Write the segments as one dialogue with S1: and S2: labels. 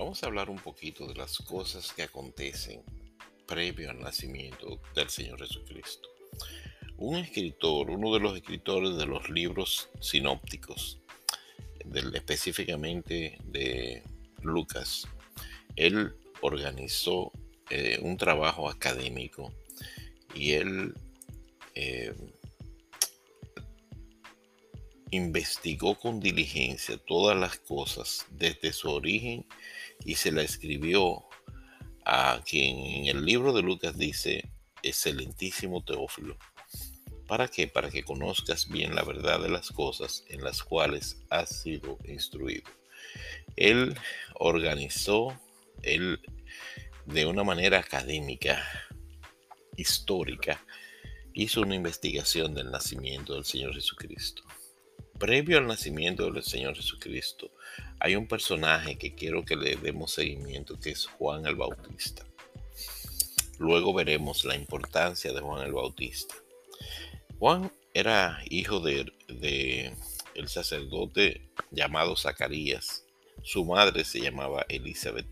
S1: Vamos a hablar un poquito de las cosas que acontecen previo al nacimiento del Señor Jesucristo. Un escritor, uno de los escritores de los libros sinópticos, específicamente de Lucas, él organizó eh, un trabajo académico y él eh, investigó con diligencia todas las cosas desde su origen y se la escribió a quien en el libro de Lucas dice, excelentísimo Teófilo. ¿Para qué? Para que conozcas bien la verdad de las cosas en las cuales has sido instruido. Él organizó, él de una manera académica, histórica, hizo una investigación del nacimiento del Señor Jesucristo previo al nacimiento del Señor Jesucristo, hay un personaje que quiero que le demos seguimiento, que es Juan el Bautista. Luego veremos la importancia de Juan el Bautista. Juan era hijo de, el sacerdote llamado Zacarías. Su madre se llamaba Elizabeth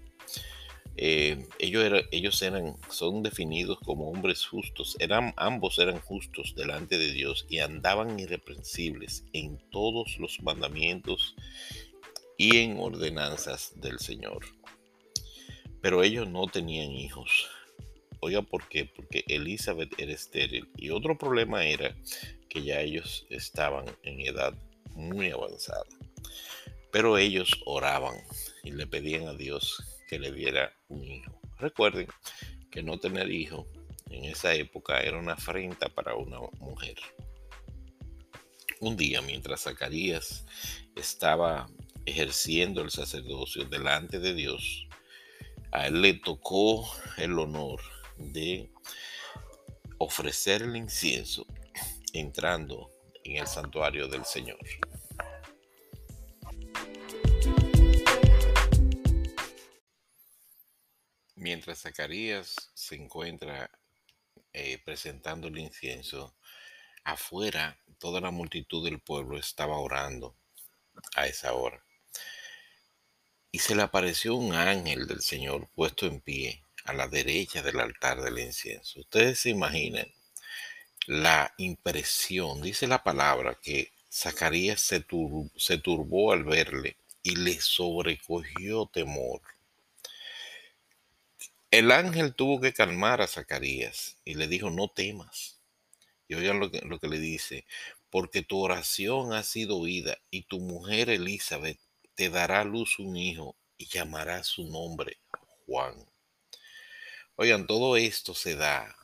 S1: eh, ellos, ellos eran, son definidos como hombres justos, eran, ambos eran justos delante de Dios y andaban irreprensibles en todos los mandamientos y en ordenanzas del Señor. Pero ellos no tenían hijos. Oiga, ¿por qué? Porque Elizabeth era estéril. Y otro problema era que ya ellos estaban en edad muy avanzada. Pero ellos oraban y le pedían a Dios que le diera un hijo. Recuerden que no tener hijo en esa época era una afrenta para una mujer. Un día, mientras Zacarías estaba ejerciendo el sacerdocio delante de Dios, a él le tocó el honor de ofrecer el incienso entrando en el santuario del Señor. Mientras Zacarías se encuentra eh, presentando el incienso, afuera toda la multitud del pueblo estaba orando a esa hora. Y se le apareció un ángel del Señor puesto en pie a la derecha del altar del incienso. Ustedes se imaginan la impresión, dice la palabra, que Zacarías se, se turbó al verle y le sobrecogió temor. El ángel tuvo que calmar a Zacarías y le dijo, no temas. Y oigan lo que, lo que le dice, porque tu oración ha sido oída y tu mujer Elizabeth te dará a luz un hijo y llamará su nombre Juan. Oigan, todo esto se da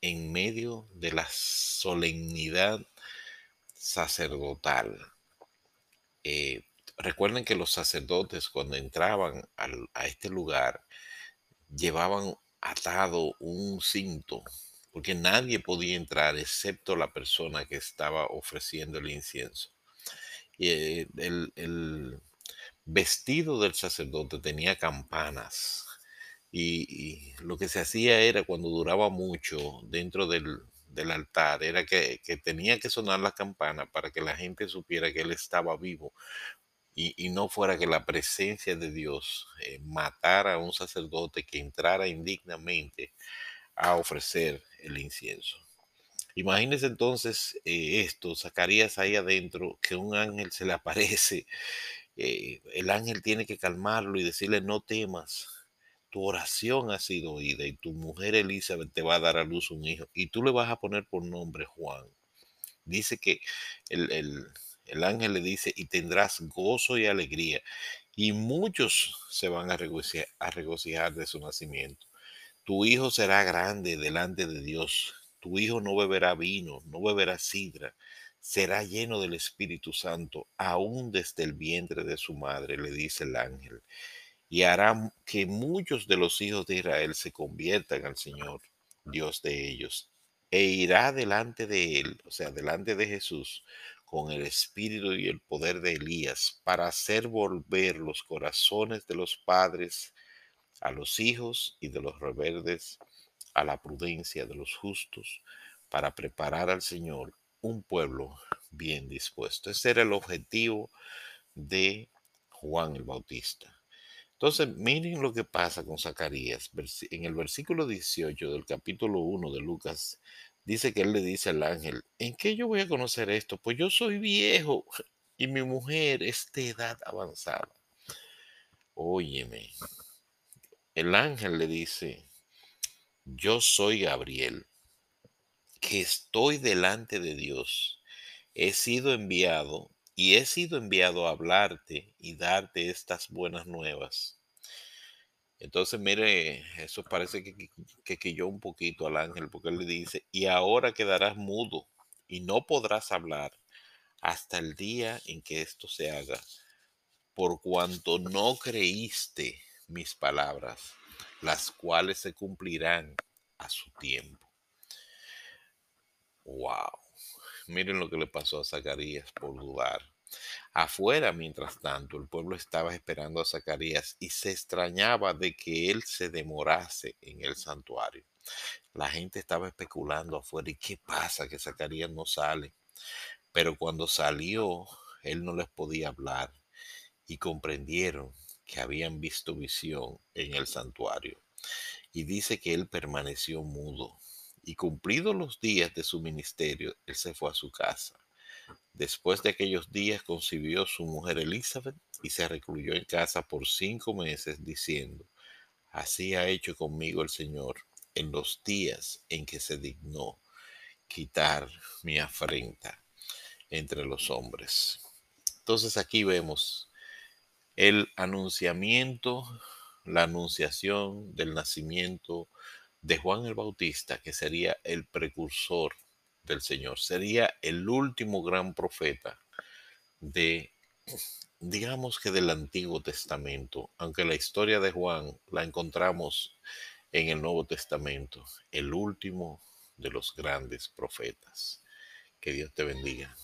S1: en medio de la solemnidad sacerdotal. Eh, recuerden que los sacerdotes cuando entraban a este lugar llevaban atado un cinto, porque nadie podía entrar excepto la persona que estaba ofreciendo el incienso. Y eh, el, vestido del sacerdote tenía campanas. Y, lo que se hacía era cuando duraba mucho dentro del, altar, era que, que, tenía que sonar la campana para que la gente supiera que él estaba vivo, y, no fuera que la presencia de Dios eh, matara a un sacerdote que entrara indignamente a ofrecer el incienso. Imagínense entonces eh, esto, Zacarías ahí adentro, que un ángel se le aparece, eh, el ángel tiene que calmarlo y decirle, no temas, tu oración ha sido oída y tu mujer Elizabeth te va a dar a luz un hijo y tú le vas a poner por nombre Juan. Dice que el el ángel le dice, y tendrás gozo y alegría, y muchos se van a regocijar, de su nacimiento. Tu hijo será grande delante de Dios. Tu hijo no beberá vino, no beberá sidra, será lleno del Espíritu Santo, aún desde el vientre de su madre, le dice el ángel, y hará que muchos de los hijos de Israel se conviertan al Señor, Dios de ellos, e irá delante de él, o sea, delante de Jesús, con el espíritu y el poder de Elías para hacer volver los corazones de los padres a los hijos y de los rebeldes a la prudencia de los justos para preparar al Señor un pueblo bien dispuesto. Ese era el objetivo de Juan el Bautista. Entonces, miren lo que pasa con Zacarías. En el versículo 18 del capítulo 1 de Lucas, dice que él le dice al ángel, ¿en qué yo voy a conocer esto? Pues yo soy viejo y mi mujer es de edad avanzada. Óyeme, el ángel le dice, yo soy Gabriel, que estoy delante de Dios. He sido enviado y he sido enviado a hablarte y darte estas buenas nuevas. Entonces, mire, eso parece que, que, que quilló un poquito al ángel, porque él le dice, y ahora quedarás mudo y no podrás hablar hasta el día en que esto se haga, por cuanto no creíste mis palabras, las cuales se cumplirán a su tiempo. Wow. Miren lo que le pasó a Zacarías por dudar. Afuera, mientras tanto, el pueblo estaba esperando a Zacarías y se extrañaba de que él se demorase en el santuario. La gente estaba especulando afuera, ¿y qué pasa que Zacarías no sale? Pero cuando salió, él no les podía hablar y comprendieron que habían visto visión en el santuario. Y dice que él permaneció mudo. Y cumplidos los días de su ministerio, él se fue a su casa. Después de aquellos días concibió su mujer Elizabeth y se recluyó en casa por cinco meses diciendo, así ha hecho conmigo el Señor en los días en que se dignó quitar mi afrenta entre los hombres. Entonces aquí vemos el anunciamiento, la anunciación del nacimiento de Juan el Bautista, que sería el precursor del Señor, sería el último gran profeta de, digamos que del Antiguo Testamento, aunque la historia de Juan la encontramos en el Nuevo Testamento, el último de los grandes profetas. Que Dios te bendiga.